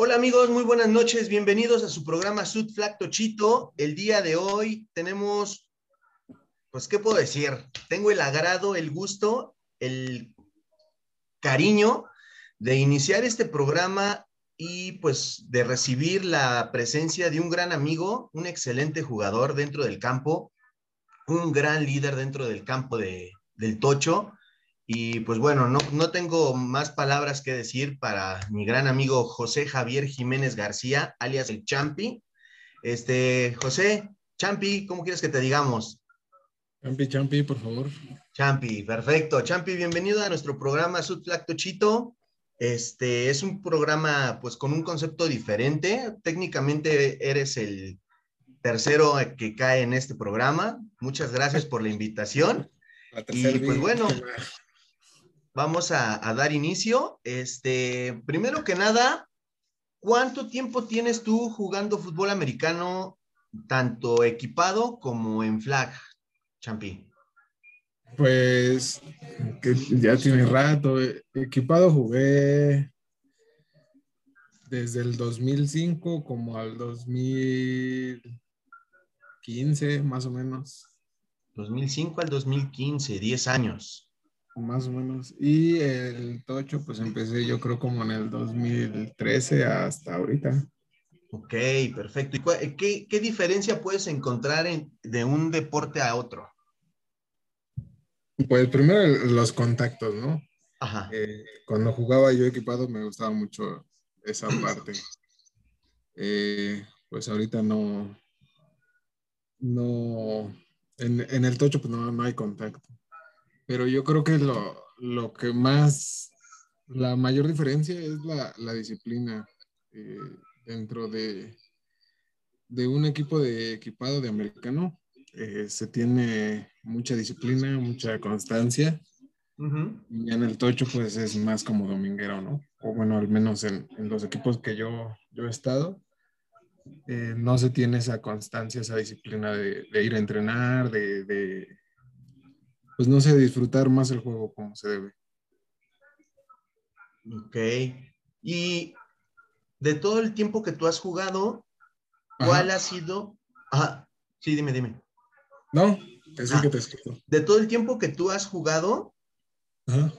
Hola amigos, muy buenas noches, bienvenidos a su programa Sud Tochito. El día de hoy tenemos, pues, ¿qué puedo decir? Tengo el agrado, el gusto, el cariño de iniciar este programa y pues de recibir la presencia de un gran amigo, un excelente jugador dentro del campo, un gran líder dentro del campo de, del Tocho. Y pues bueno, no, no tengo más palabras que decir para mi gran amigo José Javier Jiménez García, alias el Champi. Este, José, Champi, ¿cómo quieres que te digamos? Champi, Champi, por favor. Champi, perfecto. Champi, bienvenido a nuestro programa Sudflacto Chito. Este es un programa pues con un concepto diferente. Técnicamente eres el tercero que cae en este programa. Muchas gracias por la invitación. y pues bueno, vamos a, a, dar inicio. Este, primero que nada, ¿cuánto tiempo tienes tú jugando fútbol americano, tanto equipado como en flag, Champi? Pues que ya tiene rato. Equipado jugué desde el 2005 como al 2015, más o menos. 2005 al 2015, 10 años. Más o menos. Y el tocho, pues empecé yo creo como en el 2013 hasta ahorita. Ok, perfecto. ¿Y qué, qué diferencia puedes encontrar en, de un deporte a otro? Pues primero los contactos, ¿no? Ajá. Eh, cuando jugaba yo equipado me gustaba mucho esa parte. Eh, pues ahorita no, no, en, en, el tocho pues no, no hay contacto. Pero yo creo que lo, lo que más, la mayor diferencia es la, la disciplina eh, dentro de, de un equipo de equipado de americano eh, se tiene mucha disciplina, mucha constancia. Y en el tocho, pues es más como dominguero, ¿no? O bueno, al menos en, en los equipos que yo, yo he estado, eh, no se tiene esa constancia, esa disciplina de, de ir a entrenar, de, de, pues no sé, disfrutar más el juego como se debe. Ok. Y de todo el tiempo que tú has jugado, ¿cuál Ajá. ha sido? Ajá. Sí, dime, dime. No, es ah, que te escucho. De todo el tiempo que tú has jugado, Ajá.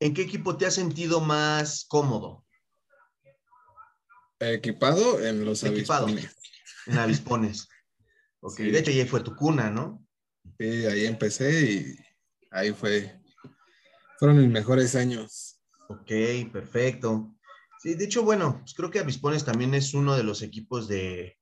¿en qué equipo te has sentido más cómodo? Equipado en los Equipado, avispones. En avispones. ok, sí. de hecho ahí fue tu cuna, ¿no? Sí, ahí empecé y ahí fue, fueron mis mejores años. Ok, perfecto. Sí, de hecho, bueno, pues creo que Avispones también es uno de los equipos de,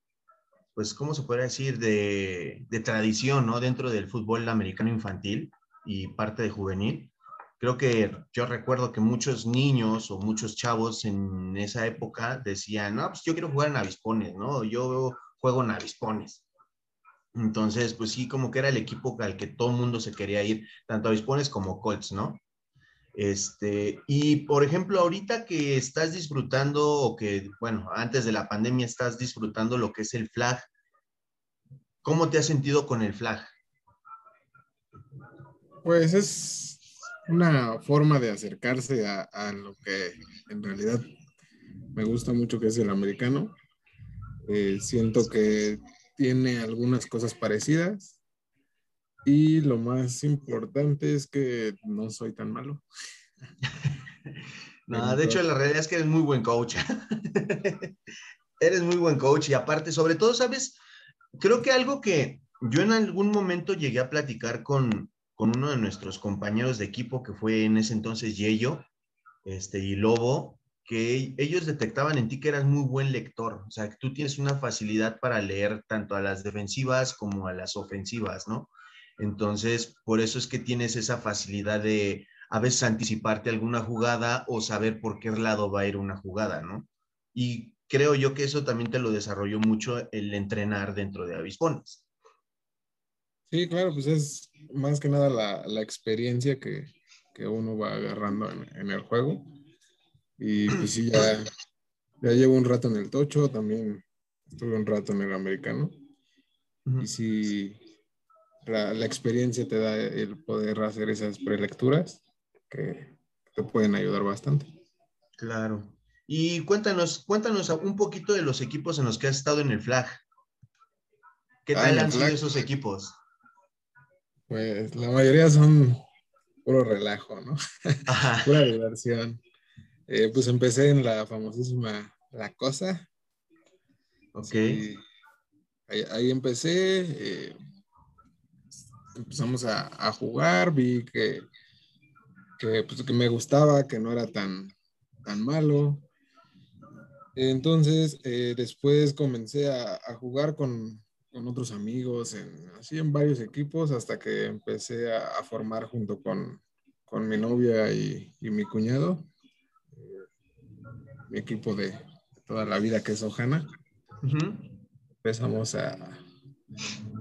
pues, ¿cómo se puede decir? De, de, tradición, ¿no? Dentro del fútbol americano infantil y parte de juvenil. Creo que yo recuerdo que muchos niños o muchos chavos en esa época decían, no, pues yo quiero jugar en avispones, ¿no? Yo juego en avispones. Entonces, pues sí, como que era el equipo al que todo el mundo se quería ir, tanto avispones como Colts, ¿no? Este, y por ejemplo, ahorita que estás disfrutando o que, bueno, antes de la pandemia estás disfrutando lo que es el flag, ¿cómo te has sentido con el flag? Pues es una forma de acercarse a, a lo que en realidad me gusta mucho que es el americano. Eh, siento que tiene algunas cosas parecidas, y lo más importante es que no soy tan malo. no, de hecho, la realidad es que eres muy buen coach. eres muy buen coach y aparte, sobre todo, ¿sabes? Creo que algo que yo en algún momento llegué a platicar con, con uno de nuestros compañeros de equipo, que fue en ese entonces Yello este, y Lobo, que ellos detectaban en ti que eras muy buen lector, o sea, que tú tienes una facilidad para leer tanto a las defensivas como a las ofensivas, ¿no? Entonces, por eso es que tienes esa facilidad de a veces anticiparte alguna jugada o saber por qué lado va a ir una jugada, ¿no? Y creo yo que eso también te lo desarrolló mucho el entrenar dentro de Avispones. Sí, claro, pues es más que nada la, la experiencia que, que, uno va agarrando en, en, el juego. Y pues sí, ya, ya llevo un rato en el tocho, también estuve un rato en el americano. Uh -huh. Y sí, la, la, experiencia te da el poder hacer esas prelecturas que te pueden ayudar bastante. Claro. Y cuéntanos, cuéntanos un poquito de los equipos en los que has estado en el flag. ¿Qué ah, tal han sido esos equipos? Pues la mayoría son puro relajo, ¿no? Pura diversión. Eh, pues empecé en la famosísima La Cosa. Ok. ahí, empecé. Eh, empezamos a, jugar, vi que, pues, que, me gustaba, que no era tan, tan malo. Entonces, eh, después comencé a, jugar con, otros amigos, en, así en varios equipos, hasta que empecé a, formar junto con, mi novia y, mi cuñado, mi equipo de toda la vida que es Ojana. Empezamos a,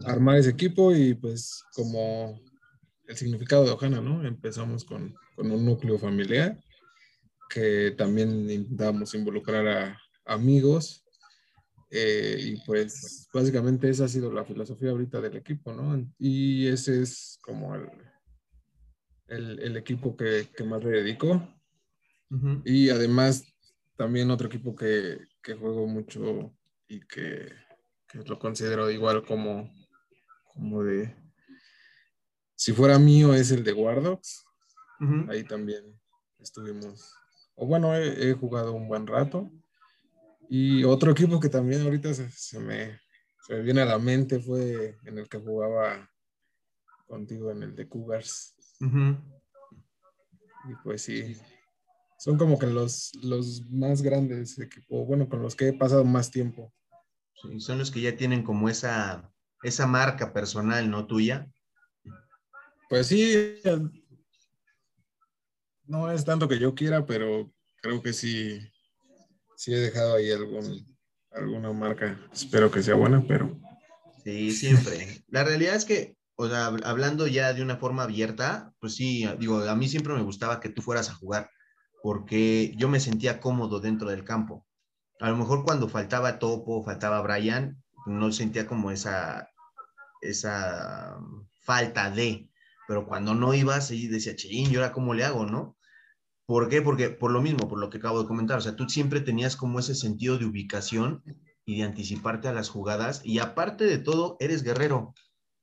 armar ese equipo y pues como el significado de Ojana, ¿no? Empezamos con, con un núcleo familiar que también intentamos involucrar a amigos eh, y pues básicamente esa ha sido la filosofía ahorita del equipo, ¿no? Y ese es como el, el, el equipo que, que, más le dedico. Y además también otro equipo que, que juego mucho y que, que, lo considero igual como, como de... Si fuera mío es el de Guardox. Ahí también estuvimos. O bueno, he, he jugado un buen rato. Y otro equipo que también ahorita se, me, viene a la mente fue en el que jugaba contigo en el de Cougars. Y pues sí, son como que los, los más grandes equipos, bueno, con los que he pasado más tiempo. Sí, son los que ya tienen como esa, esa marca personal, ¿no? Tuya. Pues sí, no es tanto que yo quiera, pero creo que sí, sí he dejado ahí algún, alguna marca. Espero que sea buena, pero. Sí, siempre. La realidad es que, o sea, hablando ya de una forma abierta, pues sí, digo, a mí siempre me gustaba que tú fueras a jugar, porque yo me sentía cómodo dentro del campo. A lo mejor cuando faltaba Topo, faltaba Brian, no sentía como esa, esa falta de, pero cuando no ibas, y decía, ching, ¿y ahora cómo le hago, no? ¿Por qué? Porque por lo mismo, por lo que acabo de comentar, o sea, tú siempre tenías como ese sentido de ubicación y de anticiparte a las jugadas y aparte de todo, eres guerrero.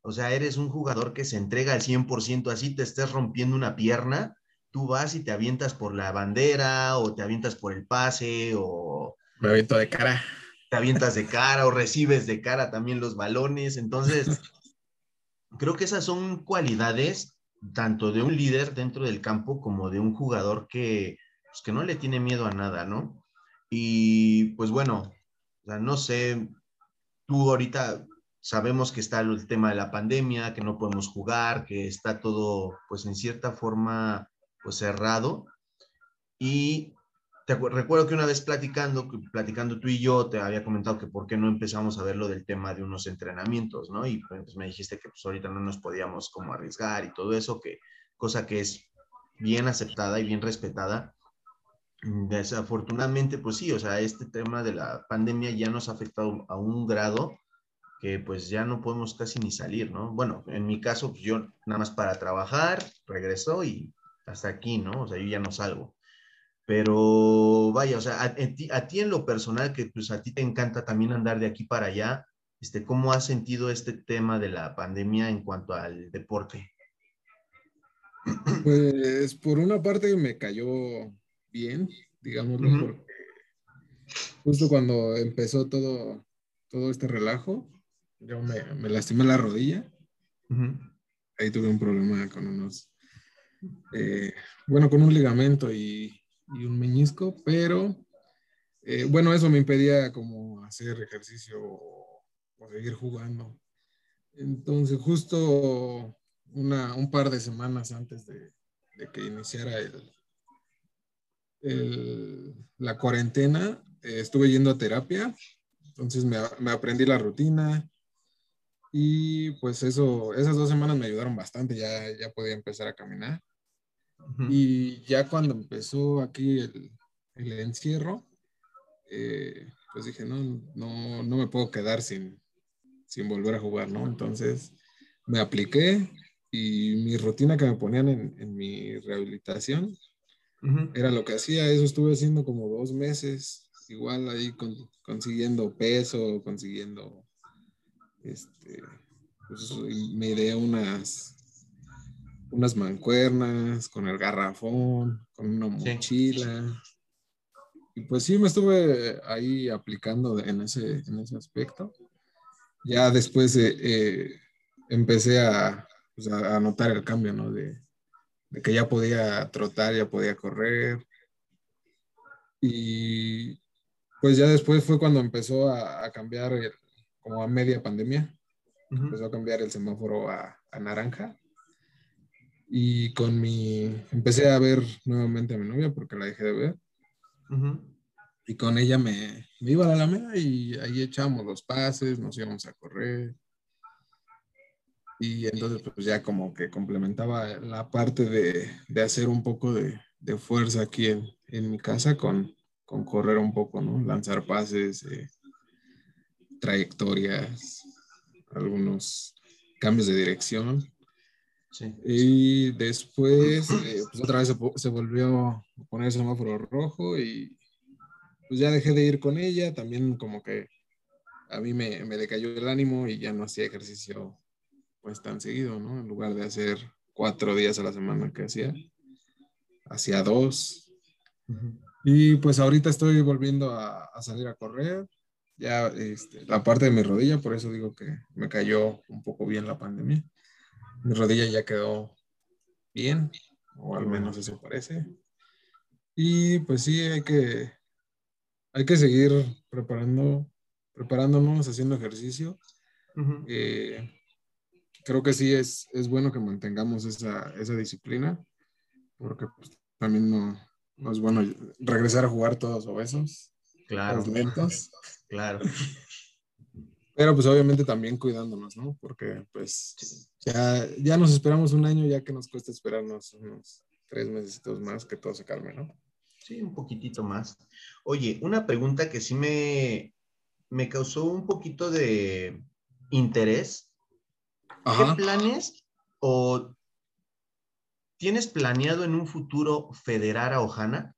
O sea, eres un jugador que se entrega al 100%, así te estés rompiendo una pierna, tú vas y te avientas por la bandera o te avientas por el pase o... Me aviento de cara. Te avientas de cara o recibes de cara también los balones. Entonces, creo que esas son cualidades tanto de un líder dentro del campo como de un jugador que, pues, que no le tiene miedo a nada, ¿no? Y pues bueno, no sé, tú ahorita sabemos que está el tema de la pandemia, que no podemos jugar, que está todo pues en cierta forma pues cerrado. Y recuerdo que una vez platicando, platicando tú y yo, te había comentado que por qué no empezamos a ver lo del tema de unos entrenamientos, ¿no? Y pues me dijiste que pues ahorita no nos podíamos como arriesgar y todo eso, que cosa que es bien aceptada y bien respetada. Desafortunadamente, pues sí, o sea, este tema de la pandemia ya nos ha afectado a un grado que pues ya no podemos casi ni salir, ¿no? Bueno, en mi caso, pues yo nada más para trabajar, regreso y hasta aquí, ¿no? O sea, yo ya no salgo. Pero vaya, o sea, a, ti, en lo personal, que pues a ti te encanta también andar de aquí para allá, este, ¿cómo has sentido este tema de la pandemia en cuanto al deporte? Pues por una parte me cayó bien, digámoslo, porque justo cuando empezó todo, todo este relajo, yo me, me lastimé la rodilla. Ahí tuve un problema con unos, eh, bueno, con un ligamento y y un meñisco, pero eh, bueno, eso me impedía como hacer ejercicio o, seguir jugando. Entonces, justo una, un par de semanas antes de, que iniciara el, el, la cuarentena, eh, estuve yendo a terapia, entonces me, me, aprendí la rutina y pues eso, esas dos semanas me ayudaron bastante, ya, ya podía empezar a caminar. Y ya cuando empezó aquí el, el encierro, eh, pues dije, no, no, no me puedo quedar sin, sin volver a jugar, ¿no? Entonces me apliqué y mi rutina que me ponían en, en mi rehabilitación Era lo que hacía, eso estuve haciendo como dos meses, igual ahí consiguiendo peso, consiguiendo, este, pues, me ideé unas, unas mancuernas con el garrafón, con una mochila. Y pues sí, me estuve ahí aplicando en ese, en ese aspecto. Ya después eh, empecé a, pues, a, notar el cambio, ¿no? De, de, que ya podía trotar, ya podía correr. Y pues ya después fue cuando empezó a, cambiar, como a media pandemia, empezó a cambiar el semáforo a, a naranja y con mi, empecé a ver nuevamente a mi novia porque la dejé de ver. Y con ella me, me, iba a la Alameda y ahí echamos los pases, nos íbamos a correr. Y entonces pues ya como que complementaba la parte de, de hacer un poco de, de fuerza aquí en, en, mi casa con, con correr un poco, ¿no? Lanzar pases, eh, trayectorias, algunos cambios de dirección. Y después, eh, pues otra vez se, volvió a poner el semáforo rojo y pues ya dejé de ir con ella. También como que a mí me, me decayó el ánimo y ya no hacía ejercicio pues tan seguido, ¿no? En lugar de hacer cuatro días a la semana que hacía, hacía dos. Y pues ahorita estoy volviendo a, a salir a correr. Ya este, la parte de mi rodilla, por eso digo que me cayó un poco bien la pandemia mi rodilla ya quedó bien, o al menos eso parece. Y pues sí, hay que, hay que seguir preparando, preparándonos, haciendo ejercicio. Eh, creo que sí es, es bueno que mantengamos esa, esa disciplina, porque pues, también no, no, es bueno regresar a jugar todos obesos, claro. lentos. Claro. Pero pues obviamente también cuidándonos, ¿no? Porque pues ya, ya nos esperamos un año, ya que nos cuesta esperarnos unos tres meses más que todo se calme, ¿no? Sí, un poquitito más. Oye, una pregunta que sí me, me causó un poquito de interés. ¿Qué planes o tienes planeado en un futuro federar a Ojana?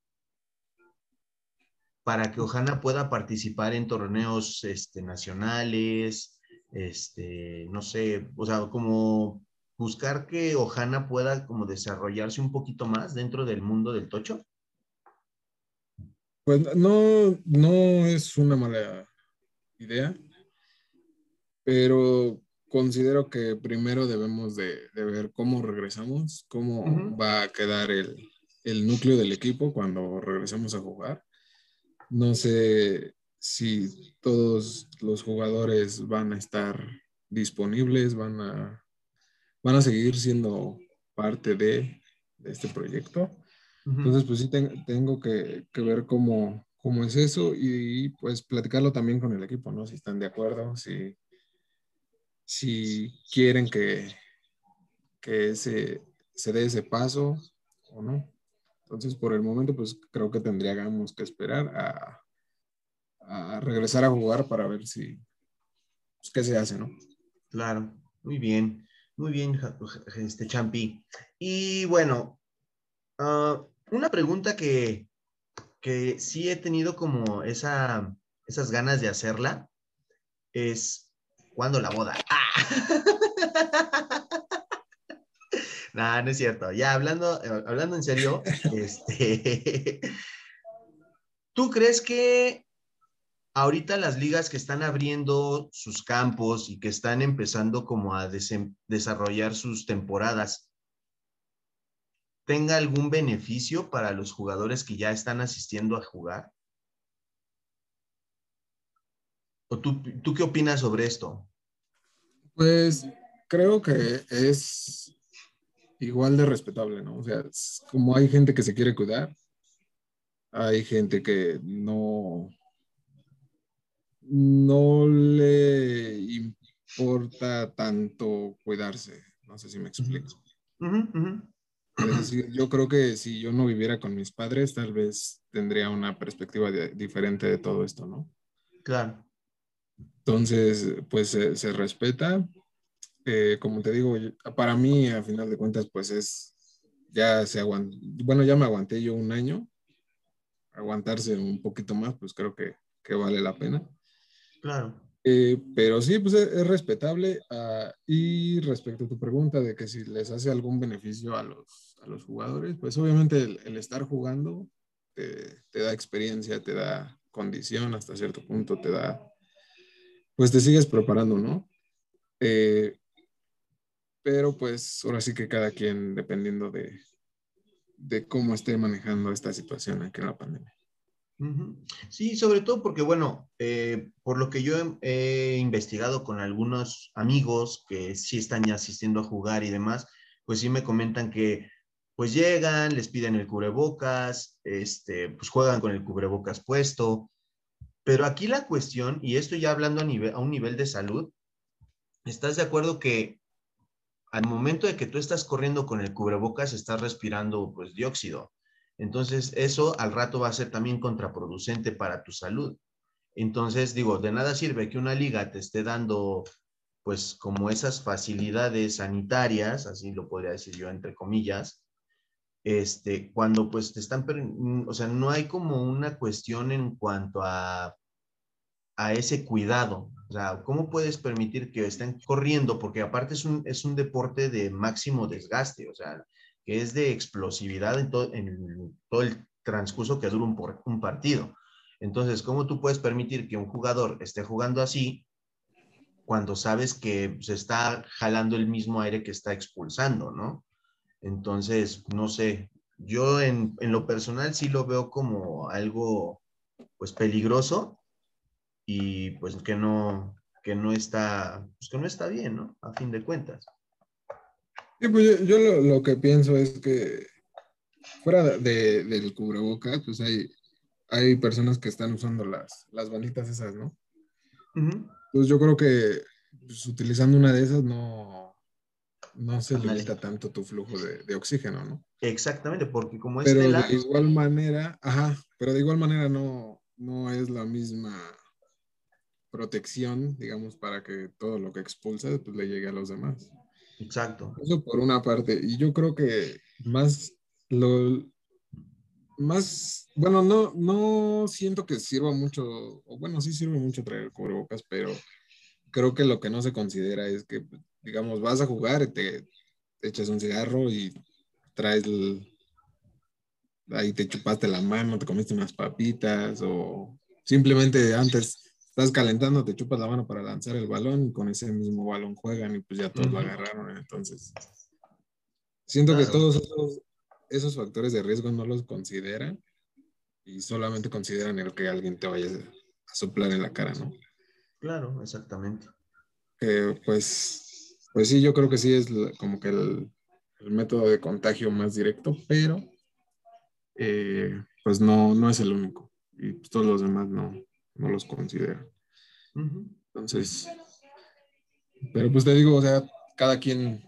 Para que Ojana pueda participar en torneos este, nacionales, este, no sé, o sea, como buscar que Ojana pueda como desarrollarse un poquito más dentro del mundo del tocho? Pues no, no es una mala idea, pero considero que primero debemos de, ver cómo regresamos, cómo va a quedar el, el núcleo del equipo cuando regresemos a jugar no sé si todos los jugadores van a estar disponibles, van a, van a seguir siendo parte de, este proyecto. Entonces, pues sí, tengo que, ver cómo, cómo, es eso y pues platicarlo también con el equipo, ¿no? Si están de acuerdo, si, si quieren que, que se, se dé ese paso o no. Entonces, por el momento, pues creo que tendríamos que esperar a, regresar a jugar para ver si, pues, qué se hace, ¿no? Claro, muy bien, muy bien, este Champi. Y bueno, ah, una pregunta que, que sí he tenido como esa, esas ganas de hacerla es, ¿cuándo la boda? ¡Ah! No, no es cierto. Ya hablando, eh, hablando en serio, este, ¿tú crees que ahorita las ligas que están abriendo sus campos y que están empezando como a desarrollar sus temporadas, tenga algún beneficio para los jugadores que ya están asistiendo a jugar? ¿O tú, tú qué opinas sobre esto? Pues creo que es igual de respetable, ¿no? O sea, como hay gente que se quiere cuidar, hay gente que no, no le importa tanto cuidarse. No sé si me explico. Es decir, yo creo que si yo no viviera con mis padres, tal vez tendría una perspectiva diferente de todo esto, ¿no? Claro. Entonces, pues se respeta, como te digo, para mí, a final de cuentas, pues es, ya se aguantó, bueno, ya me aguanté yo un año, aguantarse un poquito más, pues creo que, que vale la pena. Claro. Eh, pero sí, pues es, respetable. Ah, y respecto a tu pregunta de que si les hace algún beneficio a los, a los jugadores, pues obviamente el, estar jugando te, te, da experiencia, te da condición hasta cierto punto, te da, pues te sigues preparando, ¿no? Eh, pero pues ahora sí que cada quien, dependiendo de, de cómo esté manejando esta situación aquí en la pandemia. Sí, sobre todo porque, bueno, eh, por lo que yo he, investigado con algunos amigos que sí están ya asistiendo a jugar y demás, pues sí me comentan que pues llegan, les piden el cubrebocas, este, pues juegan con el cubrebocas puesto. Pero aquí la cuestión, y esto ya hablando a, nivel, a un nivel de salud, ¿estás de acuerdo que al momento de que tú estás corriendo con el cubrebocas, estás respirando pues dióxido. Entonces, eso al rato va a ser también contraproducente para tu salud. Entonces, digo, de nada sirve que una liga te esté dando pues como esas facilidades sanitarias, así lo podría decir yo entre comillas, este, cuando pues te están, o sea, no hay como una cuestión en cuanto a, a ese cuidado, o sea, ¿cómo puedes permitir que estén corriendo? Porque aparte es un, es un deporte de máximo desgaste, o sea, que es de explosividad en, todo, en todo el transcurso que dura un, un partido. Entonces, ¿cómo tú puedes permitir que un jugador esté jugando así cuando sabes que se está jalando el mismo aire que está expulsando, ¿no? Entonces, no sé, yo en, en lo personal sí lo veo como algo, pues, peligroso y pues que no, que no está, pues que no está bien, ¿no? A fin de cuentas. Sí, pues yo, lo, que pienso es que fuera de, del cubrebocas, pues hay, hay personas que están usando las, las banditas esas, ¿no? Pues yo creo que pues, utilizando una de esas no, no se limita tanto tu flujo de, oxígeno, ¿no? Exactamente, porque como es Pero de igual manera, ajá, pero de igual manera no, no es la misma protección, digamos, para que todo lo que expulsa pues, le llegue a los demás. Exacto. Eso por una parte. Y yo creo que más lo más, bueno, no, no siento que sirva mucho, o bueno, sí sirve mucho traer cubrebocas, pero creo que lo que no se considera es que, digamos, vas a jugar y te, echas un cigarro y traes ahí te chupaste la mano, te comiste unas papitas o simplemente antes estás calentando, te chupas la mano para lanzar el balón y con ese mismo balón juegan y pues ya todos lo agarraron. Entonces, siento que todos esos, factores de riesgo no los consideran y solamente consideran el que alguien te vaya a soplar en la cara, ¿no? Claro, exactamente. pues, pues sí, yo creo que sí es como que el, método de contagio más directo, pero eh, pues no, no es el único y todos los demás no, no los considera. Entonces, pero pues te digo, o sea, cada quien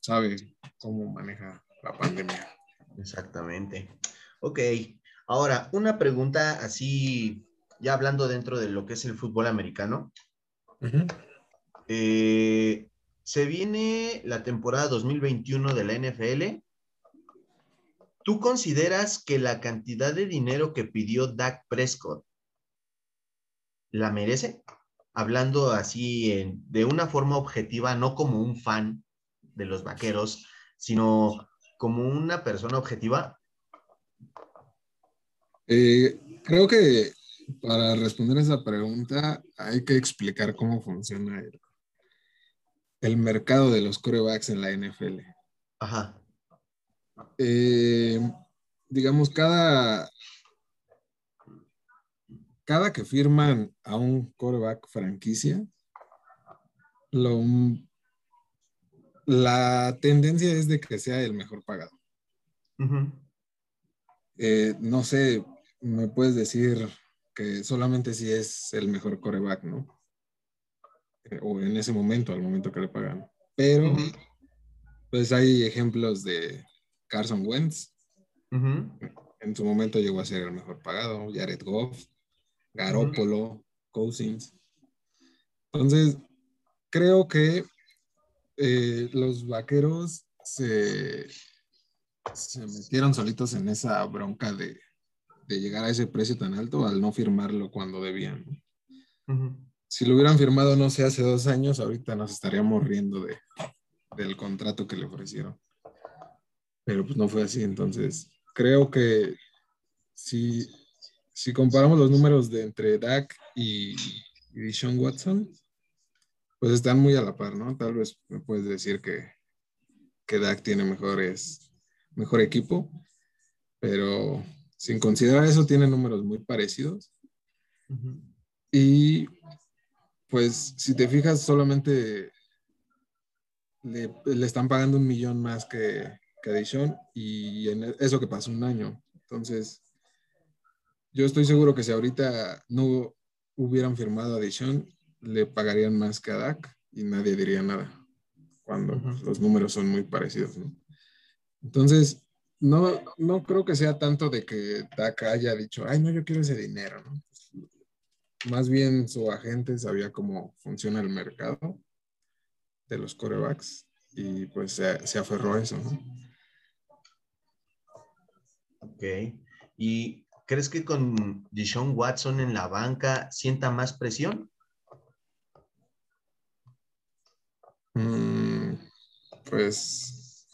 sabe cómo maneja la pandemia. Exactamente. Ok, ahora una pregunta así, ya hablando dentro de lo que es el fútbol americano. Eh, se viene la temporada 2021 de la NFL. ¿Tú consideras que la cantidad de dinero que pidió Dak Prescott la merece? Hablando así de una forma objetiva, no como un fan de los vaqueros, sino como una persona objetiva. Eh, creo que para responder esa pregunta hay que explicar cómo funciona el, el mercado de los corebacks en la NFL. Ajá. Eh, digamos, cada, cada que firman a un coreback franquicia, la tendencia es de que sea el mejor pagado. Eh, no sé, me puedes decir que solamente si es el mejor coreback, ¿no? Eh, o en ese momento, al momento que le pagan. Pero, pues hay ejemplos de Carson Wentz. En su momento llegó a ser el mejor pagado, Jared Goff. Garópolo, Cousins. Entonces, creo que eh, los vaqueros se, se metieron solitos en esa bronca de, de, llegar a ese precio tan alto al no firmarlo cuando debían. Si lo hubieran firmado, no sé, hace dos años, ahorita nos estaríamos riendo de, del contrato que le ofrecieron. Pero pues no fue así, entonces creo que si, si comparamos los números de entre Dak y, y Sean Watson, pues están muy a la par, ¿no? Tal vez me puedes decir que, que Dak tiene mejores, mejor equipo, pero sin considerar eso, tiene números muy parecidos. Y pues si te fijas, solamente le, le, están pagando un millón más que, que a Dishon y en eso que pasó un año. Entonces, yo estoy seguro que si ahorita no hubieran firmado a Dishon, le pagarían más que a Dak y nadie diría nada cuando los números son muy parecidos. ¿no? Entonces, no, no creo que sea tanto de que Dak haya dicho, ay, no, yo quiero ese dinero. ¿no? Más bien su agente sabía cómo funciona el mercado de los corebacks y pues se, se aferró a eso. ¿no? Ok. ¿Y crees que con Deshaun Watson en la banca sienta más presión? Mm, pues,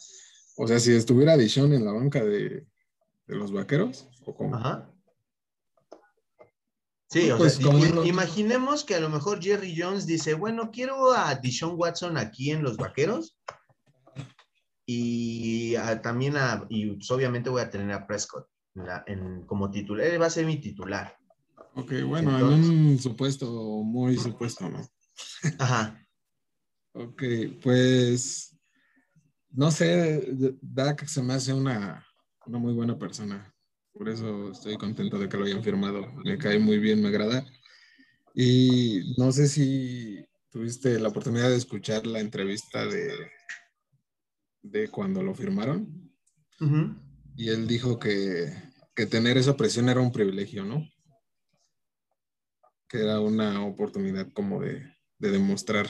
o sea, si estuviera Dishon en la banca de, los vaqueros, ¿o cómo? Ajá. Sí, o pues sea, imaginemos que a lo mejor Jerry Jones dice, bueno, quiero a Dishon Watson aquí en los vaqueros y también a, y pues, obviamente voy a tener a Prescott como titular, él va a ser mi titular. Ok, bueno, en un supuesto muy supuesto, ¿no? Ajá. Ok, pues no sé, Dak se me hace una, una muy buena persona. Por eso estoy contento de que lo hayan firmado. Me cae muy bien, me agrada. Y no sé si tuviste la oportunidad de escuchar la entrevista de, de cuando lo firmaron. Y él dijo que, que, tener esa presión era un privilegio, ¿no? Que era una oportunidad como de, de demostrar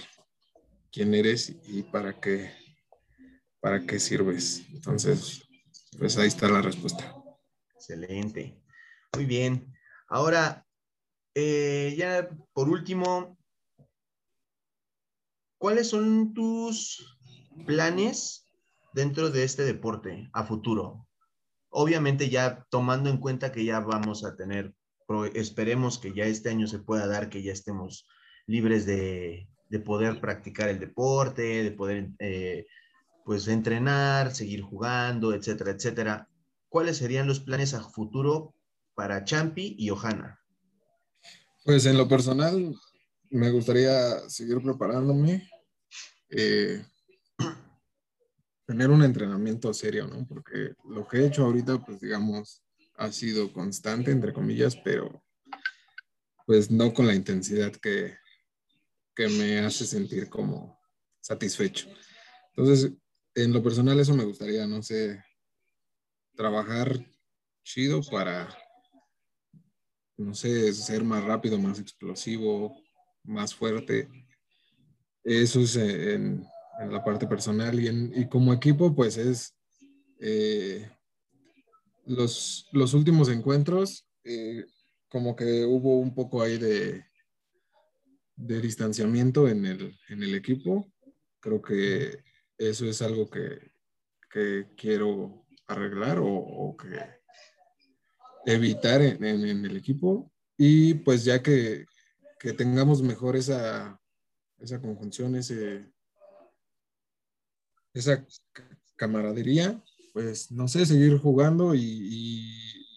quién eres y para qué, para qué sirves. Entonces, pues ahí está la respuesta. Excelente. Muy bien. Ahora, eh, ya por último, ¿cuáles son tus planes dentro de este deporte a futuro? Obviamente ya tomando en cuenta que ya vamos a tener, esperemos que ya este año se pueda dar, que ya estemos libres de, de poder practicar el deporte, de poder eh, pues entrenar, seguir jugando, etcétera, etcétera. ¿Cuáles serían los planes a futuro para Champi y Ohana? Pues en lo personal, me gustaría seguir preparándome, eh, tener un entrenamiento serio, ¿no? Porque lo que he hecho ahorita, pues digamos, ha sido constante, entre comillas, pero pues no con la intensidad que, que me hace sentir como satisfecho. Entonces, en lo personal eso me gustaría, no sé, trabajar chido para, no sé, ser más rápido, más explosivo, más fuerte. Eso es en, la parte personal y, en, y, como equipo, pues es eh, los, los, últimos encuentros, eh, como que hubo un poco ahí de, de distanciamiento en el, en el equipo. Creo que eso es algo que, que quiero arreglar o, que evitar en, en, el equipo. Y pues ya que, que tengamos mejor esa, esa conjunción, ese, esa camaradería, pues no sé, seguir jugando y, y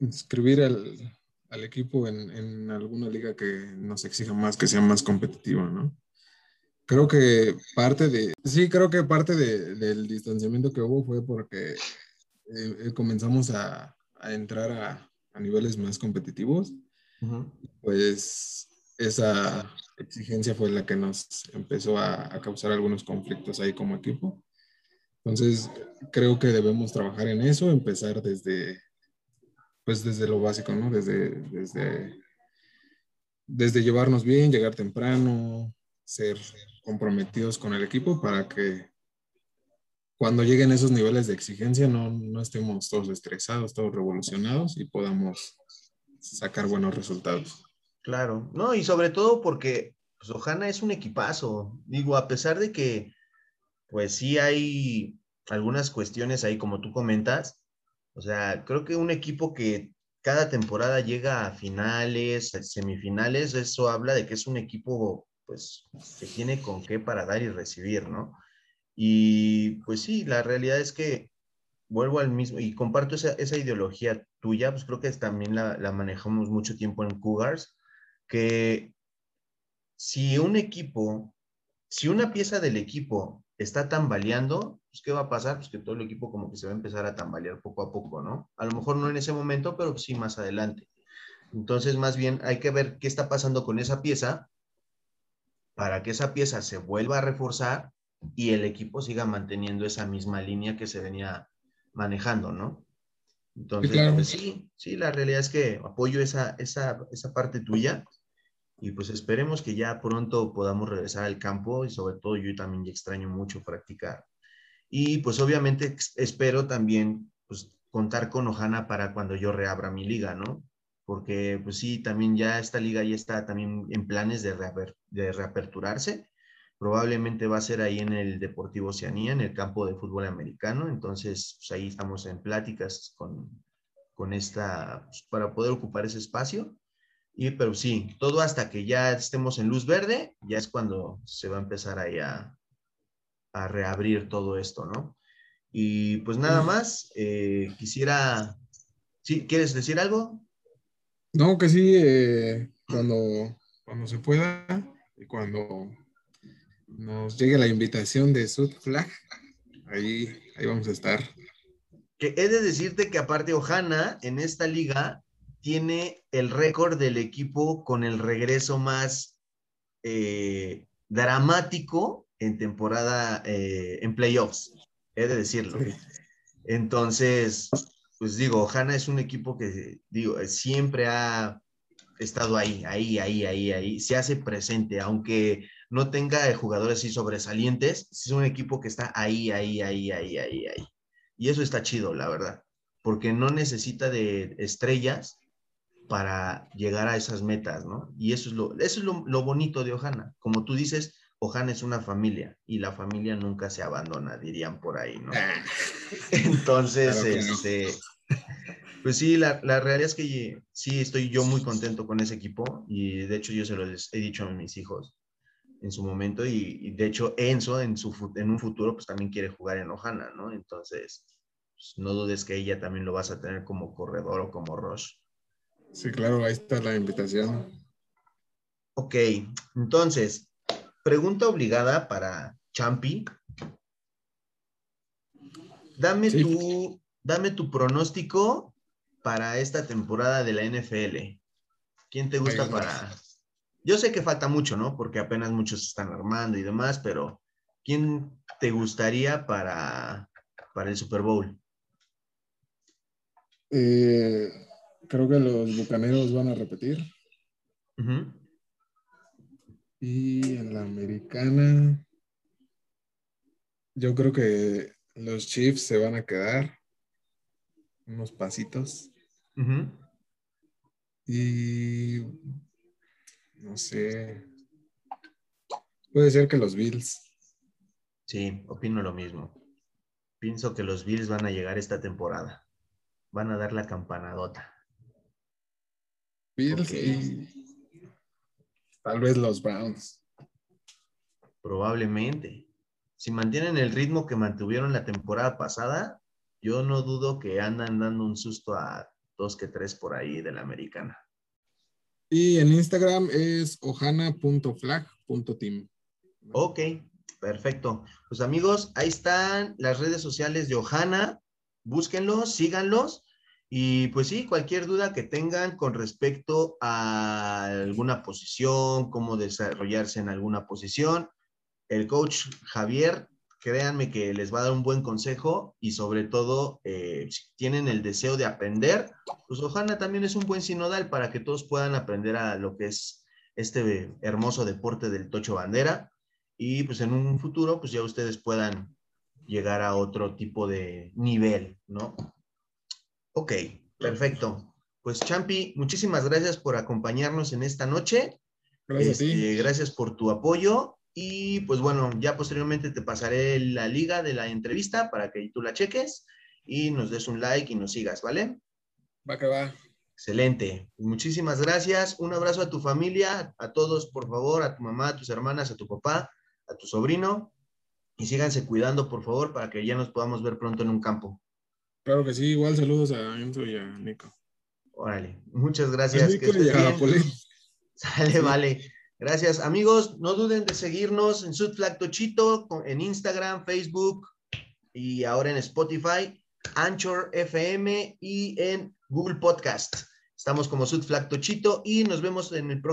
inscribir al, al equipo en, en, alguna liga que nos exija más, que sea más competitiva, ¿no? Creo que parte de, sí, creo que parte de, del distanciamiento que hubo fue porque eh, comenzamos a, a entrar a, a, niveles más competitivos. Pues esa exigencia fue la que nos empezó a, a causar algunos conflictos ahí como equipo. Entonces, creo que debemos trabajar en eso, empezar desde, pues desde lo básico, ¿no? Desde, desde, desde llevarnos bien, llegar temprano, ser comprometidos con el equipo para que cuando lleguen esos niveles de exigencia no, no estemos todos estresados, todos revolucionados y podamos sacar buenos resultados. Claro, no, y sobre todo porque pues, Ojana es un equipazo. Digo, a pesar de que, pues sí hay algunas cuestiones ahí, como tú comentas. O sea, creo que un equipo que cada temporada llega a finales, semifinales, eso habla de que es un equipo, pues, que tiene con qué para dar y recibir, ¿no? Y pues sí, la realidad es que vuelvo al mismo, y comparto esa, ideología tuya, pues creo que también la, la, manejamos mucho tiempo en Cougars, que si un equipo, si una pieza del equipo está tambaleando, pues ¿qué va a pasar? Pues que todo el equipo como que se va a empezar a tambalear poco a poco, ¿no? A lo mejor no en ese momento, pero sí más adelante. Entonces, más bien hay que ver qué está pasando con esa pieza para que esa pieza se vuelva a reforzar y el equipo siga manteniendo esa misma línea que se venía manejando, ¿no? Entonces, pues sí, sí, la realidad es que apoyo esa, esa, esa parte tuya y pues esperemos que ya pronto podamos regresar al campo y sobre todo yo también extraño mucho practicar. Y pues obviamente espero también pues contar con Ojana para cuando yo reabra mi liga, ¿no? Porque pues sí, también ya esta liga ya está también en planes de, de reaperturarse probablemente va a ser ahí en el Deportivo Oceanía, en el campo de fútbol americano. Entonces, pues ahí estamos en pláticas con, con esta, pues, para poder ocupar ese espacio. Y, pero sí, todo hasta que ya estemos en luz verde, ya es cuando se va a empezar ahí a, a reabrir todo esto, ¿no? Y pues nada más, eh, quisiera, ¿sí? ¿Quieres decir algo? No, que sí, eh, cuando, cuando se pueda, y cuando nos llegue la invitación de Sud Flag, ahí, ahí vamos a estar. Que he de decirte que aparte Ojana en esta liga tiene el récord del equipo con el regreso más eh, dramático en temporada, eh, en playoffs, he de decirlo. Entonces, pues digo, Ojana es un equipo que, digo, siempre ha estado ahí, ahí, ahí, ahí, ahí, se hace presente, aunque no tenga jugadores así sobresalientes, es un equipo que está ahí, ahí, ahí, ahí, ahí, ahí. Y eso está chido, la verdad, porque no necesita de estrellas para llegar a esas metas, ¿no? Y eso es lo, eso es lo, bonito de Ojana. Como tú dices, Ojana es una familia y la familia nunca se abandona, dirían por ahí, ¿no? Ah. Entonces, este, pues sí, la, la, realidad es que sí estoy yo muy contento con ese equipo y de hecho yo se lo he dicho a mis hijos en su momento y, de hecho Enzo en, su, en un futuro pues también quiere jugar en Ojana, ¿no? Entonces, pues, no dudes que ella también lo vas a tener como corredor o como Roche. Sí, claro, ahí está la invitación. Ok, entonces, pregunta obligada para Champi. Dame, tu, dame tu pronóstico para esta temporada de la NFL. ¿Quién te gusta para, yo sé que falta mucho, ¿no? Porque apenas muchos están armando y demás, pero ¿quién te gustaría para, para el Super Bowl? Eh, creo que los bucaneros van a repetir. Y en la americana, yo creo que los Chiefs se van a quedar unos pasitos. Y no sé. Puede ser que los Bills. Sí, opino lo mismo. Pienso que los Bills van a llegar esta temporada. Van a dar la campanadota. Bills y tal vez los Browns. Probablemente. Si mantienen el ritmo que mantuvieron la temporada pasada, yo no dudo que andan dando un susto a dos que tres por ahí de la americana. Y en Instagram es ohana.flag.team. Ok, perfecto. Pues amigos, ahí están las redes sociales de Ohana. Búsquenlos, síganlos. Y pues sí, cualquier duda que tengan con respecto a alguna posición, cómo desarrollarse en alguna posición, el coach Javier créanme que les va a dar un buen consejo y sobre todo, eh, si tienen el deseo de aprender, pues Ojana también es un buen sinodal para que todos puedan aprender a lo que es este hermoso deporte del tocho bandera y pues en un futuro, pues ya ustedes puedan llegar a otro tipo de nivel, ¿no? Ok, perfecto. Pues Champi, muchísimas gracias por acompañarnos en esta noche. Gracias a ti. Este, gracias por tu apoyo. Y pues bueno, ya posteriormente te pasaré la liga de la entrevista para que tú la cheques y nos des un like y nos sigas, ¿vale? Va que va. Excelente. Muchísimas gracias. Un abrazo a tu familia, a todos, por favor, a tu mamá, a tus hermanas, a tu papá, a tu sobrino. Y síganse cuidando, por favor, para que ya nos podamos ver pronto en un campo. Claro que sí, igual saludos a Enzo y a Nico. Órale, muchas gracias. Que y a. Sale, Sí. vale. Gracias, amigos. No duden de seguirnos en Sudflag Tochito, en Instagram, Facebook y ahora en Spotify, Anchor FM y en Google Podcast. Estamos como Sudflag Tochito y nos vemos en el próximo.